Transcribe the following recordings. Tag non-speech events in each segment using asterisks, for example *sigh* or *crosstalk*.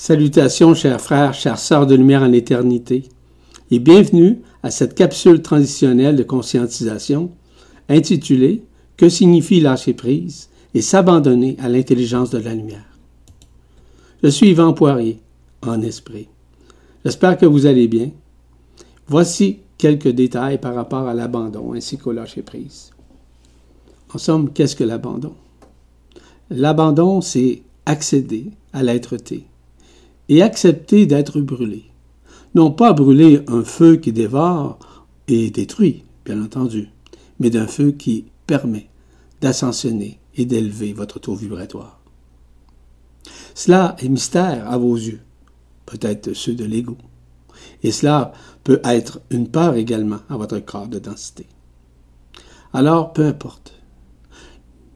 Salutations, chers frères, chères sœurs de lumière en éternité, et bienvenue à cette capsule transitionnelle de conscientisation intitulée Que signifie lâcher prise et s'abandonner à l'intelligence de la lumière. Je suis Yvan Poirier, en esprit. J'espère que vous allez bien. Voici quelques détails par rapport à l'abandon ainsi qu'au lâcher prise. En somme, qu'est-ce que l'abandon? L'abandon, c'est accéder à l'être-té et accepter d'être brûlé. Non pas brûler un feu qui dévore et détruit, bien entendu, mais d'un feu qui permet d'ascensionner et d'élever votre taux vibratoire. Cela est mystère à vos yeux, peut-être ceux de l'ego. Et cela peut être une peur également à votre corps de densité. Alors, peu importe.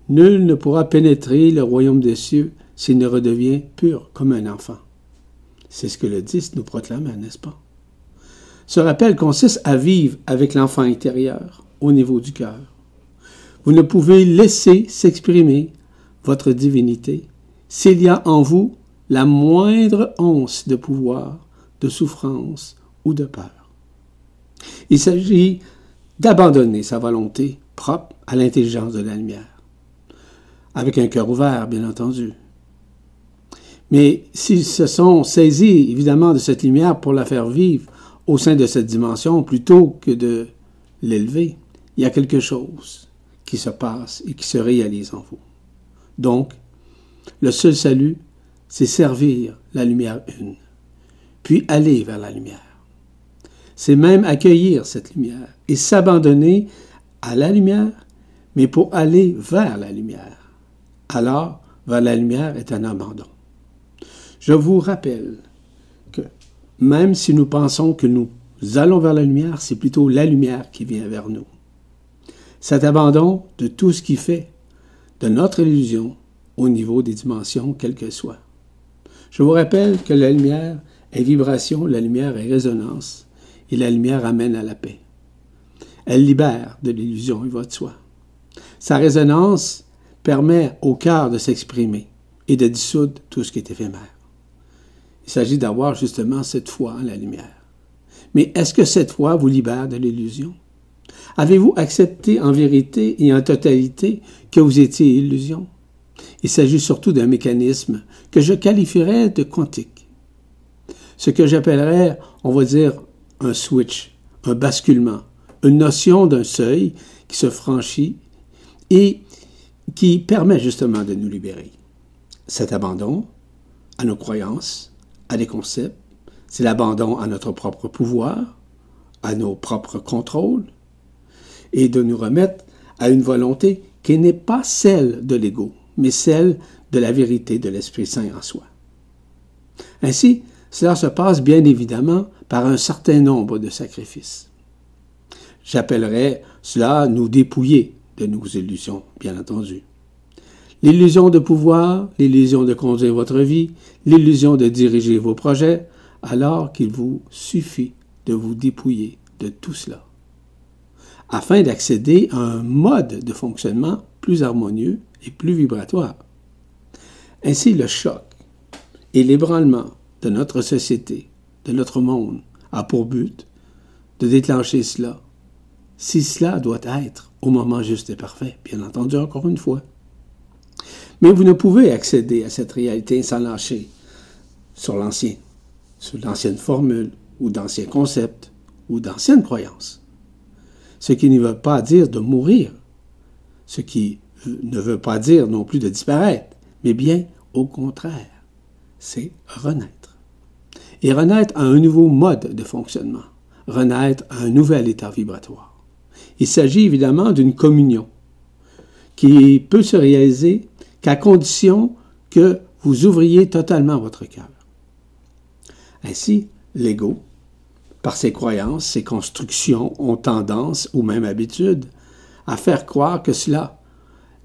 Nul ne pourra pénétrer le royaume des cieux s'il ne redevient pur comme un enfant. C'est ce que le 10 nous proclame, n'est-ce pas? Ce rappel consiste à vivre avec l'enfant intérieur au niveau du cœur. Vous ne pouvez laisser s'exprimer votre divinité s'il y a en vous la moindre once de pouvoir, de souffrance ou de peur. Il s'agit d'abandonner sa volonté propre à l'intelligence de la lumière, avec un cœur ouvert, bien entendu, mais s'ils se sont saisis, évidemment, de cette lumière pour la faire vivre au sein de cette dimension, plutôt que de l'élever, il y a quelque chose qui se passe et qui se réalise en vous. Donc, le seul salut, c'est servir la lumière une, puis aller vers la lumière. C'est même accueillir cette lumière et s'abandonner à la lumière, mais pour aller vers la lumière. Alors, vers la lumière est un abandon. Je vous rappelle que même si nous pensons que nous allons vers la lumière, c'est plutôt la lumière qui vient vers nous. Cet abandon de tout ce qui fait de notre illusion au niveau des dimensions, quelles qu'elles soient. Je vous rappelle que la lumière est vibration, la lumière est résonance, et la lumière amène à la paix. Elle libère de l'illusion, il va de soi. Sa résonance permet au cœur de s'exprimer et de dissoudre tout ce qui est éphémère. Il s'agit d'avoir justement cette foi en la lumière. Mais est-ce que cette foi vous libère de l'illusion? Avez-vous accepté en vérité et en totalité que vous étiez illusion? Il s'agit surtout d'un mécanisme que je qualifierais de quantique. Ce que j'appellerais, on va dire, un switch, un basculement, une notion d'un seuil qui se franchit et qui permet justement de nous libérer. Cet abandon à nos croyances, à des concepts, c'est l'abandon à notre propre pouvoir, à nos propres contrôles, et de nous remettre à une volonté qui n'est pas celle de l'ego, mais celle de la vérité de l'Esprit Saint en soi. Ainsi, cela se passe bien évidemment par un certain nombre de sacrifices. J'appellerais cela nous dépouiller de nos illusions, bien entendu. L'illusion de pouvoir, l'illusion de conduire votre vie, l'illusion de diriger vos projets, alors qu'il vous suffit de vous dépouiller de tout cela, afin d'accéder à un mode de fonctionnement plus harmonieux et plus vibratoire. Ainsi, le choc et l'ébranlement de notre société, de notre monde, a pour but de déclencher cela, si cela doit être au moment juste et parfait, bien entendu encore une fois. Mais vous ne pouvez accéder à cette réalité sans lâcher sur l'ancien, sur l'ancienne formule ou d'anciens concepts ou d'anciennes croyances. Ce qui ne veut pas dire de mourir, ce qui ne veut pas dire non plus de disparaître, mais bien au contraire, c'est renaître. Et renaître à un nouveau mode de fonctionnement, renaître à un nouvel état vibratoire. Il s'agit évidemment d'une communion qui peut se réaliser qu'à condition que vous ouvriez totalement votre cœur. Ainsi, l'ego, par ses croyances, ses constructions, ont tendance, ou même habitude, à faire croire que cela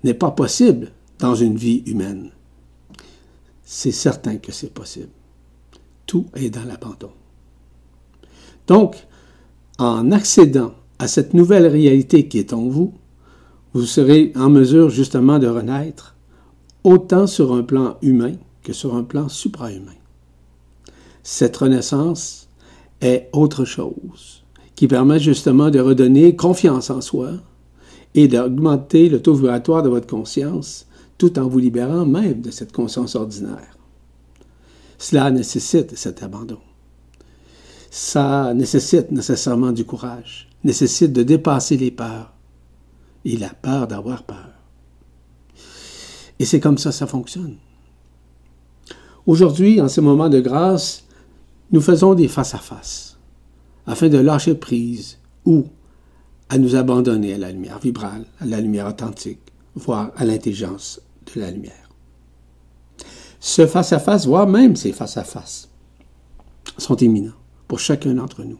n'est pas possible dans une vie humaine. C'est certain que c'est possible. Tout est dans l'abandon. Donc, en accédant à cette nouvelle réalité qui est en vous, vous serez en mesure justement de renaître autant sur un plan humain que sur un plan suprahumain. Cette renaissance est autre chose, qui permet justement de redonner confiance en soi et d'augmenter le taux vibratoire de votre conscience tout en vous libérant même de cette conscience ordinaire. Cela nécessite cet abandon. Ça nécessite nécessairement du courage, nécessite de dépasser les peurs et la peur d'avoir peur. Et c'est comme ça ça fonctionne. Aujourd'hui, en ces moments de grâce, nous faisons des face-à-face afin de lâcher prise ou à nous abandonner à la lumière vibrale, à la lumière authentique, voire à l'intelligence de la lumière. Ce face-à-face, voire même ces face-à-face, sont éminents pour chacun d'entre nous,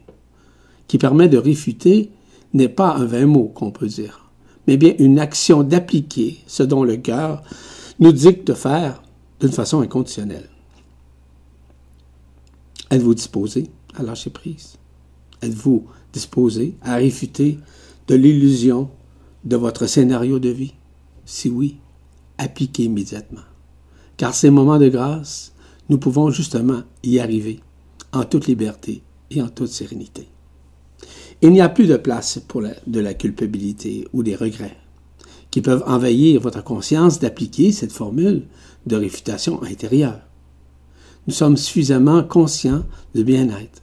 qui permet de réfuter n'est pas un vain mot qu'on peut dire, mais bien une action d'appliquer ce dont le cœur nous dicte de faire d'une façon inconditionnelle. Êtes-vous disposé à lâcher prise? Êtes-vous disposé à réfuter de l'illusion de votre scénario de vie? Si oui, appliquez immédiatement. Car ces moments de grâce, nous pouvons justement y arriver en toute liberté et en toute sérénité. Il n'y a plus de place pour de la culpabilité ou des regrets qui peuvent envahir votre conscience d'appliquer cette formule de réfutation intérieure. Nous sommes suffisamment conscients de bien-être,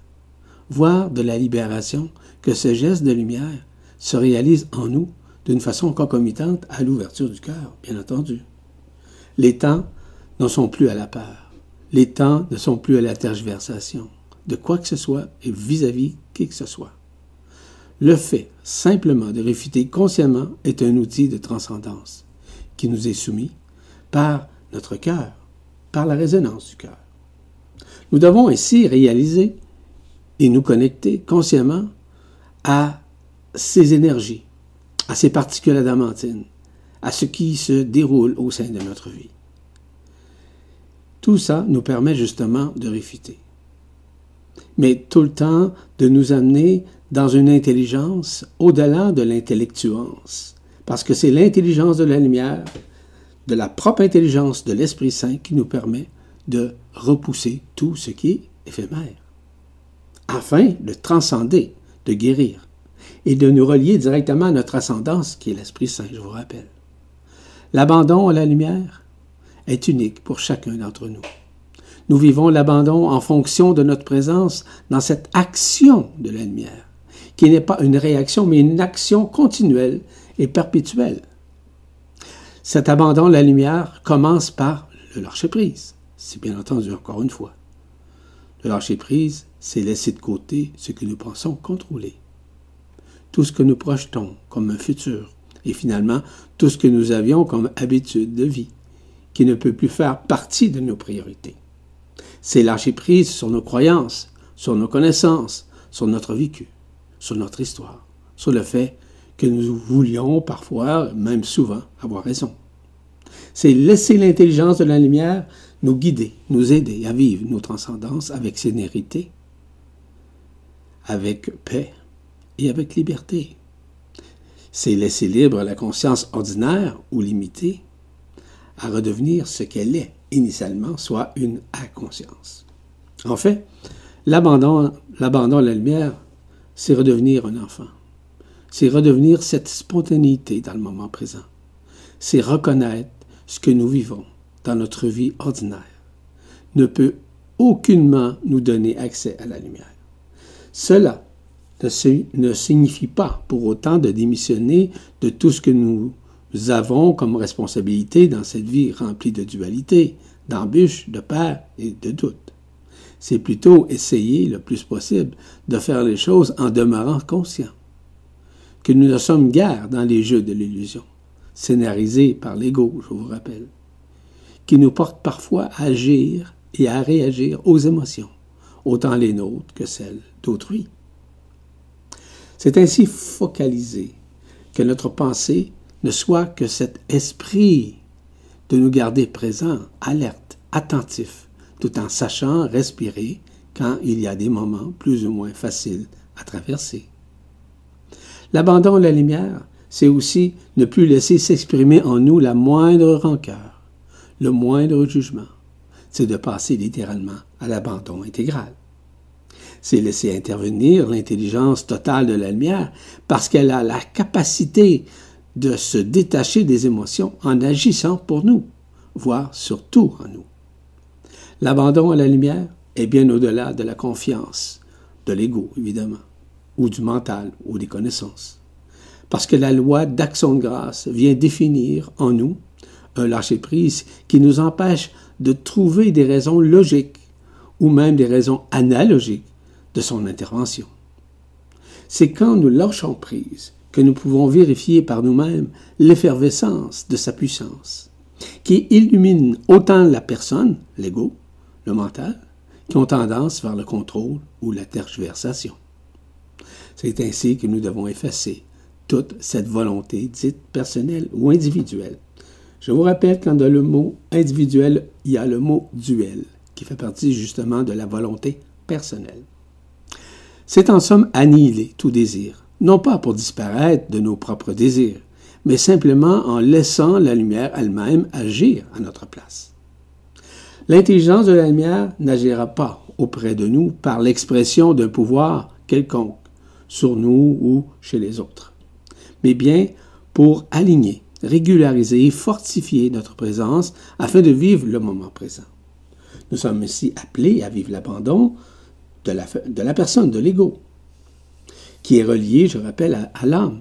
voire de la libération, que ce geste de lumière se réalise en nous d'une façon concomitante à l'ouverture du cœur, bien entendu. Les temps ne sont plus à la peur. Les temps ne sont plus à la tergiversation de quoi que ce soit et vis-à-vis -vis qui que ce soit. Le fait simplement de réfuter consciemment est un outil de transcendance qui nous est soumis par notre cœur, par la résonance du cœur. Nous devons ainsi réaliser et nous connecter consciemment à ces énergies, à ces particules adamantines, à ce qui se déroule au sein de notre vie. Tout ça nous permet justement de réfuter. Mais tout le temps de nous amener dans une intelligence au-delà de l'intellectuance. Parce que c'est l'intelligence de la lumière, de la propre intelligence de l'Esprit Saint qui nous permet de repousser tout ce qui est éphémère, afin de transcender, de guérir, et de nous relier directement à notre ascendance qui est l'Esprit Saint, je vous rappelle. L'abandon à la lumière est unique pour chacun d'entre nous. Nous vivons l'abandon en fonction de notre présence dans cette action de la lumière qui n'est pas une réaction, mais une action continuelle et perpétuelle. Cet abandon de la lumière commence par le lâcher-prise. C'est bien entendu, encore une fois. Le lâcher-prise, c'est laisser de côté ce que nous pensons contrôler. Tout ce que nous projetons comme un futur, et finalement tout ce que nous avions comme habitude de vie, qui ne peut plus faire partie de nos priorités. C'est lâcher prise sur nos croyances, sur nos connaissances, sur notre vécu sur notre histoire, sur le fait que nous voulions parfois, même souvent, avoir raison. C'est laisser l'intelligence de la lumière nous guider, nous aider à vivre nos transcendances avec sénérité, avec paix et avec liberté. C'est laisser libre la conscience ordinaire ou limitée à redevenir ce qu'elle est initialement, soit une inconscience. En fait, l'abandon, à la lumière c'est redevenir un enfant. C'est redevenir cette spontanéité dans le moment présent. C'est reconnaître ce que nous vivons dans notre vie ordinaire ne peut aucunement nous donner accès à la lumière. Cela ne signifie pas pour autant de démissionner de tout ce que nous avons comme responsabilité dans cette vie remplie de dualité, d'embûches, de peur et de doutes c'est plutôt essayer le plus possible de faire les choses en demeurant conscient. Que nous ne sommes guère dans les jeux de l'illusion, scénarisés par l'ego, je vous rappelle, qui nous portent parfois à agir et à réagir aux émotions, autant les nôtres que celles d'autrui. C'est ainsi focalisé que notre pensée ne soit que cet esprit de nous garder présents, alertes, attentifs, tout en sachant respirer quand il y a des moments plus ou moins faciles à traverser. L'abandon à la lumière, c'est aussi ne plus laisser s'exprimer en nous la moindre rancœur, le moindre jugement. C'est de passer littéralement à l'abandon intégral. c'est laisser intervenir l'intelligence totale de la lumière parce qu'elle a la capacité de se détacher des émotions en agissant pour nous, voire surtout en nous. L'abandon à la lumière est bien au-delà de la confiance, de l'ego évidemment, ou du mental ou des connaissances. Parce que la loi d'action de grâce vient définir en nous un lâcher-prise qui nous empêche de trouver des raisons logiques ou même des raisons analogiques de son intervention. C'est quand nous lâchons prise que nous pouvons vérifier par nous-mêmes l'effervescence de sa puissance, qui illumine autant la personne, l'ego, le mental, qui ont tendance vers le contrôle ou la tergiversation. C'est ainsi que nous devons effacer toute cette volonté dite personnelle ou individuelle. Je vous rappelle qu'en le mot individuel, il y a le mot duel, qui fait partie justement de la volonté personnelle. C'est en somme annihiler tout désir, non pas pour disparaître de nos propres désirs, mais simplement en laissant la lumière elle-même agir à notre place. L'intelligence de la lumière n'agira pas auprès de nous par l'expression d'un pouvoir quelconque sur nous ou chez les autres, mais bien pour aligner, régulariser et fortifier notre présence afin de vivre le moment présent. Nous sommes ainsi appelés à vivre l'abandon de la, de la personne, de l'ego, qui est relié, je rappelle, à, l'âme,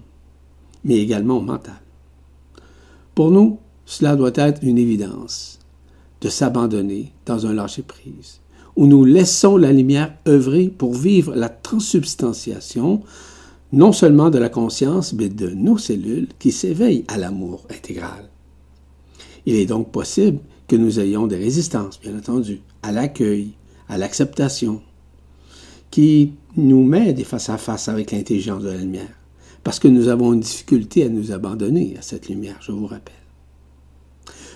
mais également au mental. Pour nous, cela doit être une évidence de s'abandonner dans un lâcher-prise, où nous laissons la lumière œuvrer pour vivre la transsubstantiation non seulement de la conscience, mais de nos cellules qui s'éveillent à l'amour intégral. Il est donc possible que nous ayons des résistances, bien entendu, à l'accueil, à l'acceptation, qui nous met des face à face avec l'intelligence de la lumière, parce que nous avons une difficulté à nous abandonner à cette lumière, je vous rappelle.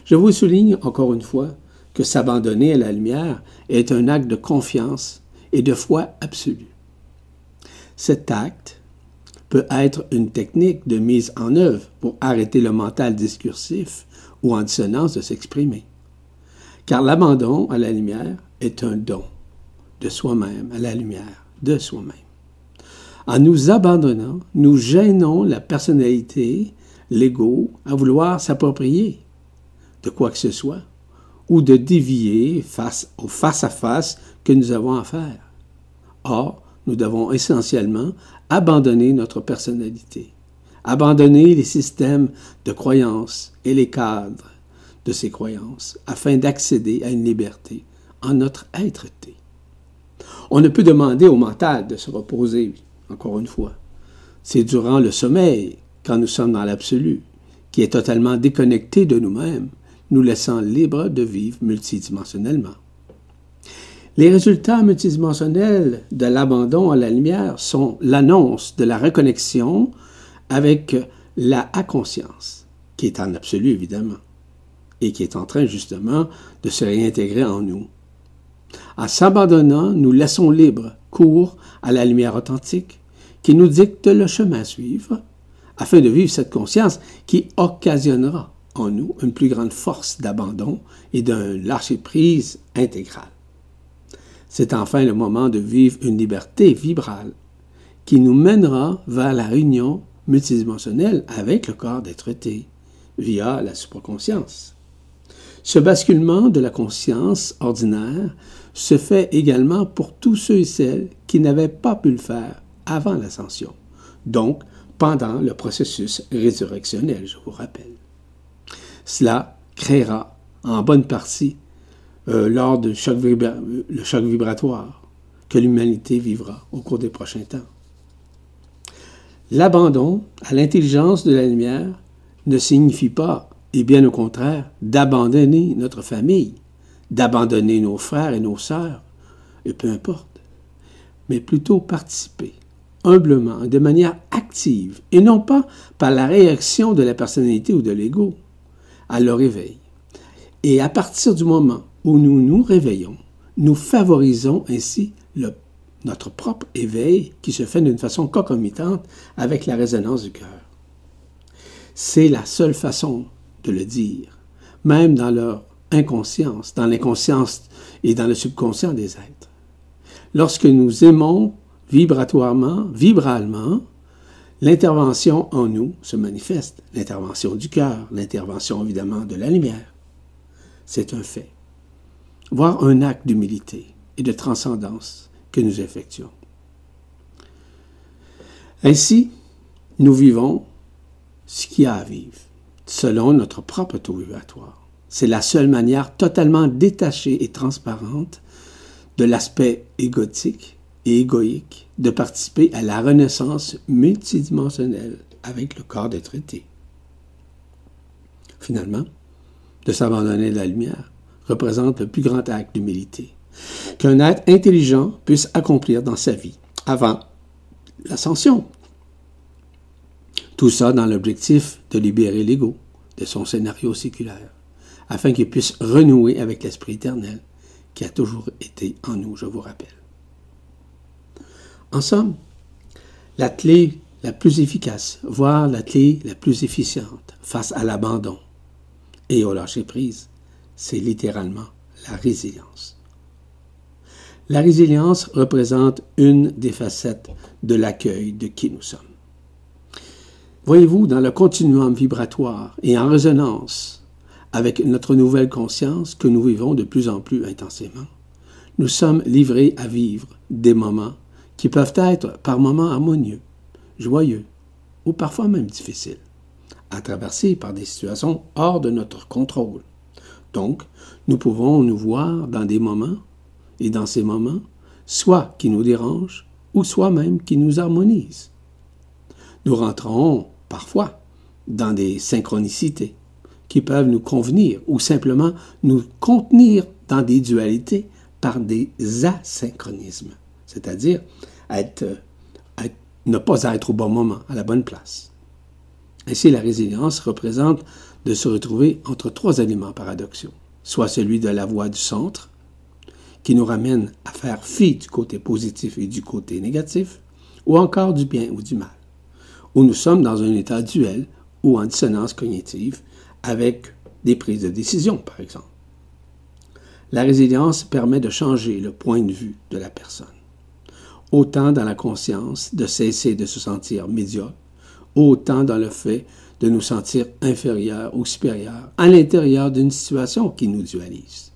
Je vous souligne encore une fois que s'abandonner à la lumière est un acte de confiance et de foi absolue. Cet acte peut être une technique de mise en œuvre pour arrêter le mental discursif ou en dissonance de s'exprimer. Car l'abandon à la lumière est un don de soi-même à la lumière de soi-même. En nous abandonnant, nous gênons la personnalité, l'ego, à vouloir s'approprier de quoi que ce soit ou de dévier face au face-à-face que nous avons à faire. Or, nous devons essentiellement abandonner notre personnalité, abandonner les systèmes de croyances et les cadres de ces croyances afin d'accéder à une liberté en notre être-té. On ne peut demander au mental de se reposer, encore une fois. C'est durant le sommeil, quand nous sommes dans l'absolu, qui est totalement déconnecté de nous-mêmes, nous laissant libres de vivre multidimensionnellement. Les résultats multidimensionnels de l'abandon à la lumière sont l'annonce de la reconnexion avec la conscience, qui est en absolu évidemment, et qui est en train justement de se réintégrer en nous. En s'abandonnant, nous laissons libre cours à la lumière authentique qui nous dicte le chemin à suivre afin de vivre cette conscience qui occasionnera en nous une plus grande force d'abandon et d'un lâcher-prise intégral. C'est enfin le moment de vivre une liberté vibrale qui nous mènera vers la réunion multidimensionnelle avec le corps d'être-té via la supraconscience. Ce basculement de la conscience ordinaire se fait également pour tous ceux et celles qui n'avaient pas pu le faire avant l'ascension, donc pendant le processus résurrectionnel, je vous rappelle. Cela créera en bonne partie euh, lors du choc, le choc vibratoire que l'humanité vivra au cours des prochains temps. L'abandon à l'intelligence de la lumière ne signifie pas et bien au contraire, d'abandonner notre famille, d'abandonner nos frères et nos sœurs, et peu importe, mais plutôt participer humblement, de manière active, et non pas par la réaction de la personnalité ou de l'ego, à leur éveil. Et à partir du moment où nous nous réveillons, nous favorisons ainsi notre propre éveil qui se fait d'une façon concomitante avec la résonance du cœur. C'est la seule façon de le dire, même dans leur inconscience, dans l'inconscience et dans le subconscient des êtres. lorsque nous aimons vibratoirement, vibralement, l'intervention en nous se manifeste. L'intervention du cœur, l'intervention évidemment de la lumière. C'est un fait. Voir un acte d'humilité et de transcendance que nous effectuons. Ainsi, nous vivons ce qu'il y a à vivre, selon notre propre taux vibratoire. C'est la seule manière totalement détachée et transparente de l'aspect égotique égoïque de participer à la renaissance multidimensionnelle avec le corps des traités. Finalement, de s'abandonner à la lumière représente le plus grand acte d'humilité qu'un être intelligent puisse accomplir dans sa vie avant l'ascension. Tout ça dans l'objectif de libérer l'ego de son scénario séculaire, afin qu'il puisse renouer avec l'Esprit éternel qui a toujours été en nous, je vous rappelle. En somme, la clé la plus efficace, voire la clé la plus efficiente face à l'abandon et au lâcher-prise, c'est littéralement la résilience. La résilience représente une des facettes de l'accueil de qui nous sommes. Voyez-vous, dans le continuum vibratoire et en résonance avec notre nouvelle conscience que nous vivons de plus en plus intensément, nous sommes livrés à vivre des moments qui peuvent être par moments harmonieux, joyeux ou parfois même difficiles, à traverser par des situations hors de notre contrôle. Donc, nous pouvons nous voir dans des moments, et dans ces moments, soit qui nous dérangent, ou soit même qui nous harmonisent. Nous rentrons parfois dans des synchronicités qui peuvent nous convenir ou simplement nous contenir dans des dualités par des asynchronismes, c'est-à-dire être, ne pas être au bon moment, à la bonne place. Ainsi, la résilience représente de se retrouver entre trois éléments paradoxaux, soit celui de la voie du centre, qui nous ramène à faire fi du côté positif et du côté négatif, ou encore du bien ou du mal où nous sommes dans un état duel ou en dissonance cognitive avec des prises de décision, par exemple. La résilience permet de changer le point de vue de la personne, autant dans la conscience de cesser de se sentir médiocre, autant dans le fait de nous sentir inférieurs ou supérieurs à l'intérieur d'une situation qui nous dualise.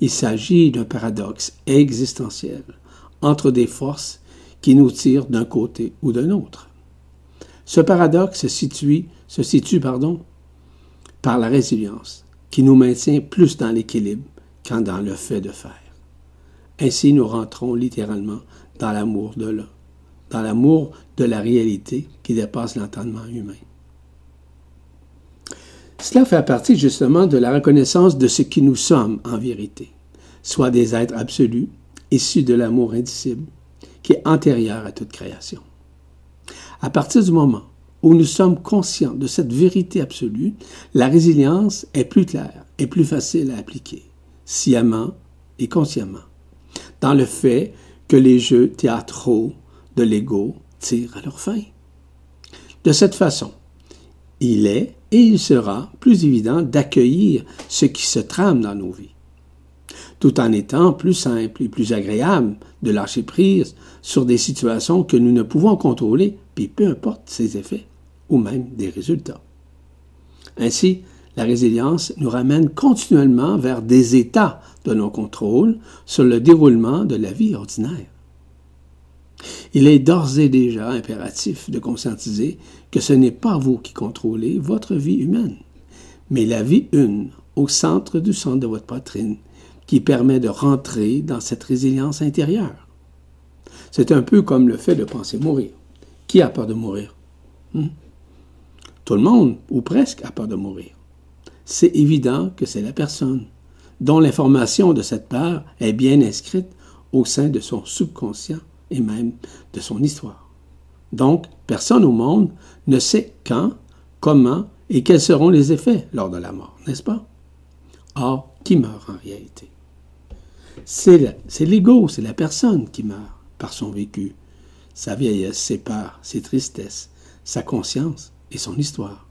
Il s'agit d'un paradoxe existentiel entre des forces qui nous tirent d'un côté ou d'un autre. Ce paradoxe se situe, par la résilience, qui nous maintient plus dans l'équilibre qu'en dans le fait de faire. Ainsi, nous rentrons littéralement dans l'amour de l'un, dans l'amour de la réalité qui dépasse l'entendement humain. Cela fait partie justement de la reconnaissance de ce qui nous sommes en vérité, soit des êtres absolus, issus de l'amour indicible, qui est antérieur à toute création. À partir du moment où nous sommes conscients de cette vérité absolue, la résilience est plus claire et plus facile à appliquer, sciemment et consciemment, dans le fait que les jeux théâtraux de l'ego tirent à leur fin. De cette façon, il est et il sera plus évident d'accueillir ce qui se trame dans nos vies tout en étant plus simple et plus agréable de lâcher prise sur des situations que nous ne pouvons contrôler, puis peu importe ses effets ou même des résultats. Ainsi, la résilience nous ramène continuellement vers des états de non-contrôle sur le déroulement de la vie ordinaire. Il est d'ores et déjà impératif de conscientiser que ce n'est pas vous qui contrôlez votre vie humaine, mais la vie une au centre du centre de votre poitrine qui permet de rentrer dans cette résilience intérieure. C'est un peu comme le fait de penser mourir. Qui a peur de mourir? Hmm? Tout le monde, ou presque, a peur de mourir. C'est évident que c'est la personne dont l'information de cette peur est bien inscrite au sein de son subconscient et même de son histoire. Donc, personne au monde ne sait quand, comment et quels seront les effets lors de la mort, n'est-ce pas? Or, qui meurt en réalité? C'est l'ego, c'est la personne qui meurt par son vécu, sa vieillesse, ses peurs, ses tristesses, sa conscience et son histoire.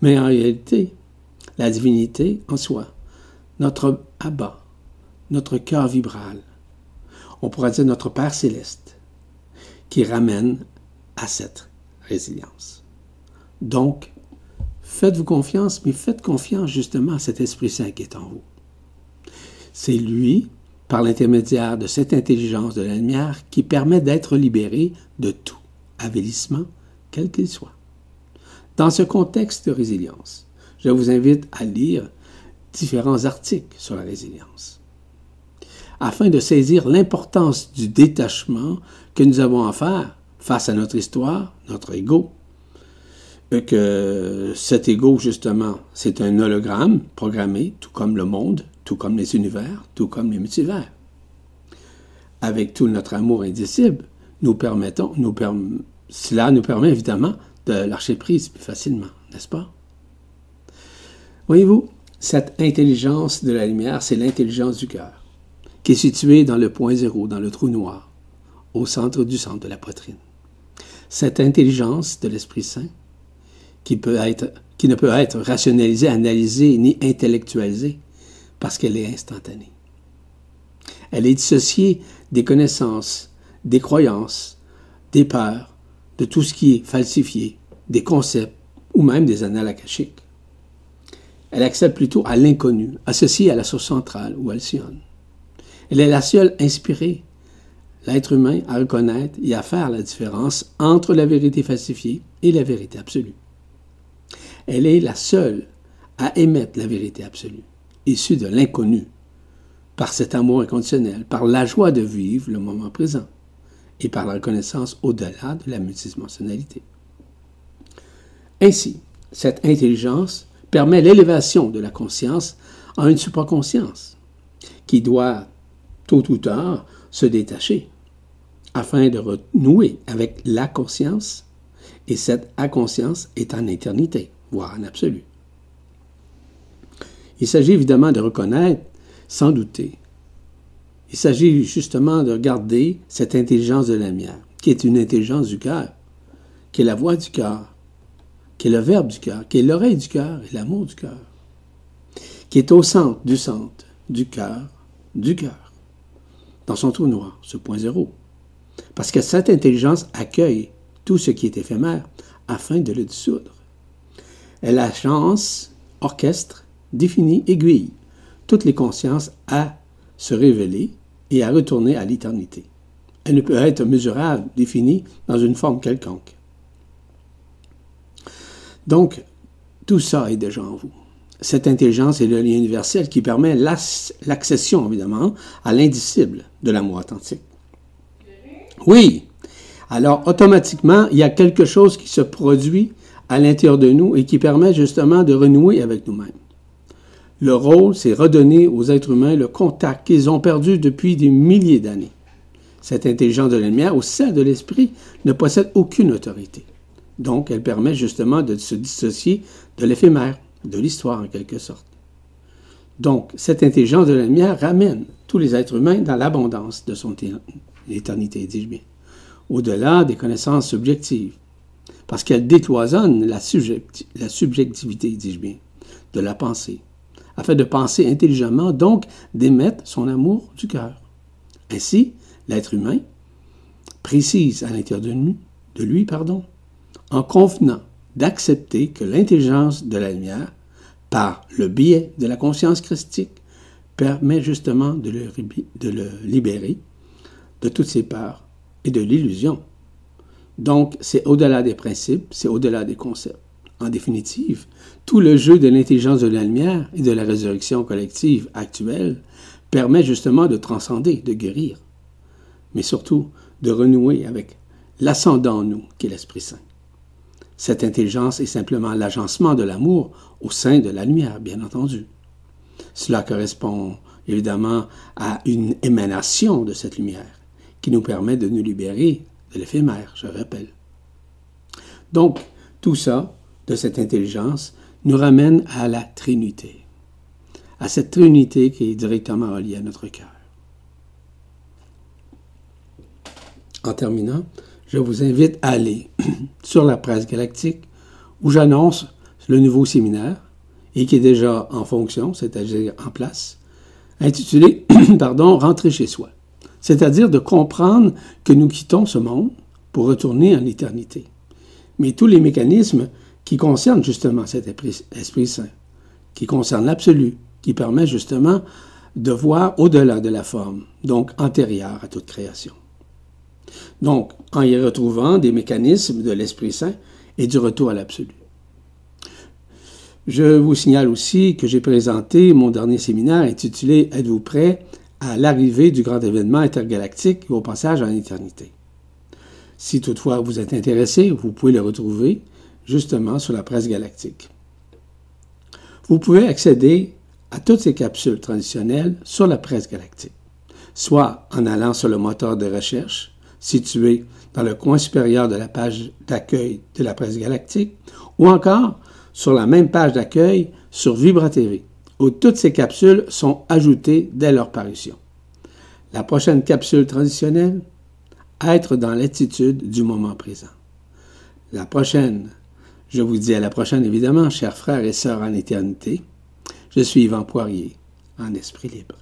Mais en réalité, la divinité en soi, notre abat, notre cœur vibral, on pourra dire notre Père céleste, qui ramène à cette résilience. Donc, faites-vous confiance, mais faites confiance justement à cet Esprit Saint qui est en vous. C'est lui, par l'intermédiaire de cette intelligence de la lumière, qui permet d'être libéré de tout avélissement, quel qu'il soit. Dans ce contexte de résilience, je vous invite à lire différents articles sur la résilience afin de saisir l'importance du détachement que nous avons à faire face à notre histoire, notre ego, que cet ego, justement, c'est un hologramme programmé, tout comme le monde, tout comme les univers, tout comme les multivers. Avec tout notre amour indicible, nous permettons, cela nous permet évidemment de lâcher prise plus facilement, n'est-ce pas? Voyez-vous, cette intelligence de la lumière, c'est l'intelligence du cœur qui est situé dans le point zéro, dans le trou noir, au centre du centre de la poitrine. Cette intelligence de l'Esprit Saint, qui, ne peut être rationalisée, analysée ni intellectualisée, parce qu'elle est instantanée. Elle est dissociée des connaissances, des croyances, des peurs, de tout ce qui est falsifié, des concepts ou même des annales. Elle accède plutôt à l'inconnu, associé à la source centrale ou Alcyone. Elle est la seule inspirée, l'être humain, à reconnaître et à faire la différence entre la vérité falsifiée et la vérité absolue. Elle est la seule à émettre la vérité absolue, issue de l'inconnu, par cet amour inconditionnel, par la joie de vivre le moment présent et par la reconnaissance au-delà de la multidimensionnalité. Ainsi, cette intelligence permet l'élévation de la conscience en une supraconscience qui doit tôt ou tard, se détacher afin de renouer avec la conscience, et cette inconscience est en éternité, voire en absolu. Il s'agit évidemment de reconnaître, sans douter. Il s'agit justement de garder cette intelligence de la lumière, qui est une intelligence du cœur, qui est la voix du cœur, qui est le verbe du cœur, qui est l'oreille du cœur et l'amour du cœur, qui est au centre du centre, du cœur, du cœur dans son trou noir, ce point zéro. Parce que cette intelligence accueille tout ce qui est éphémère afin de le dissoudre. Elle chance, orchestre, définit, aiguille toutes les consciences à se révéler et à retourner à l'éternité. Elle ne peut être mesurable, définie dans une forme quelconque. Donc, tout ça est déjà en vous cette intelligence est le lien universel qui permet l'accession, évidemment, à l'indicible de l'amour authentique. Oui. Alors, automatiquement, il y a quelque chose qui se produit à l'intérieur de nous et qui permet justement de renouer avec nous-mêmes. Le rôle, c'est redonner aux êtres humains le contact qu'ils ont perdu depuis des milliers d'années. Cette intelligence de la lumière, au sein de l'esprit, ne possède aucune autorité. Donc, elle permet justement de se dissocier de l'éphémère de l'histoire en quelque sorte. Donc, cette intelligence de la lumière ramène tous les êtres humains dans l'abondance de son éternité, dis-je bien, au-delà des connaissances subjectives, parce qu'elle décloisonne la, subjectivité, dis-je bien, de la pensée, afin de penser intelligemment, donc d'émettre son amour du cœur. Ainsi, l'être humain précise à l'intérieur de lui pardon, en convenant d'accepter que l'intelligence de la lumière, par le biais de la conscience christique, permet justement de le, libérer de toutes ses peurs et de l'illusion. Donc, c'est au-delà des principes, c'est au-delà des concepts. En définitive, tout le jeu de l'intelligence de la lumière et de la résurrection collective actuelle permet justement de transcender, de guérir, mais surtout de renouer avec l'ascendant en nous qui est l'Esprit Saint. Cette intelligence est simplement l'agencement de l'amour au sein de la lumière, bien entendu. Cela correspond évidemment à une émanation de cette lumière qui nous permet de nous libérer de l'éphémère, je rappelle. Donc, tout ça, de cette intelligence, nous ramène à la Trinité, à cette Trinité qui est directement reliée à notre cœur. En terminant, je vous invite à aller *clears throat* sur la presse galactique où j'annonce le nouveau séminaire et qui est déjà en fonction, c'est-à-dire en place, intitulé *clears throat* pardon, Rentrer chez soi. c'est-à-dire de comprendre que nous quittons ce monde pour retourner en éternité. Mais tous les mécanismes qui concernent justement cet Esprit Saint, qui concernent l'absolu, qui permet justement de voir au-delà de la forme, donc antérieure à toute création. Donc, en y retrouvant des mécanismes de l'Esprit Saint et du retour à l'absolu. Je vous signale aussi que j'ai présenté mon dernier séminaire intitulé Êtes-vous prêt à l'arrivée du grand événement intergalactique et au passage en éternité. Si toutefois vous êtes intéressé, vous pouvez le retrouver justement sur la presse galactique. Vous pouvez accéder à toutes ces capsules traditionnelles sur la presse galactique, soit en allant sur le moteur de recherche situé dans le coin supérieur de la page d'accueil de la presse galactique, ou encore sur la même page d'accueil sur Vibra TV où toutes ces capsules sont ajoutées dès leur parution. La prochaine capsule transitionnelle, être dans l'attitude du moment présent. La prochaine, je vous dis à la prochaine évidemment, chers frères et sœurs en éternité. Je suis Yvan Poirier, en esprit libre.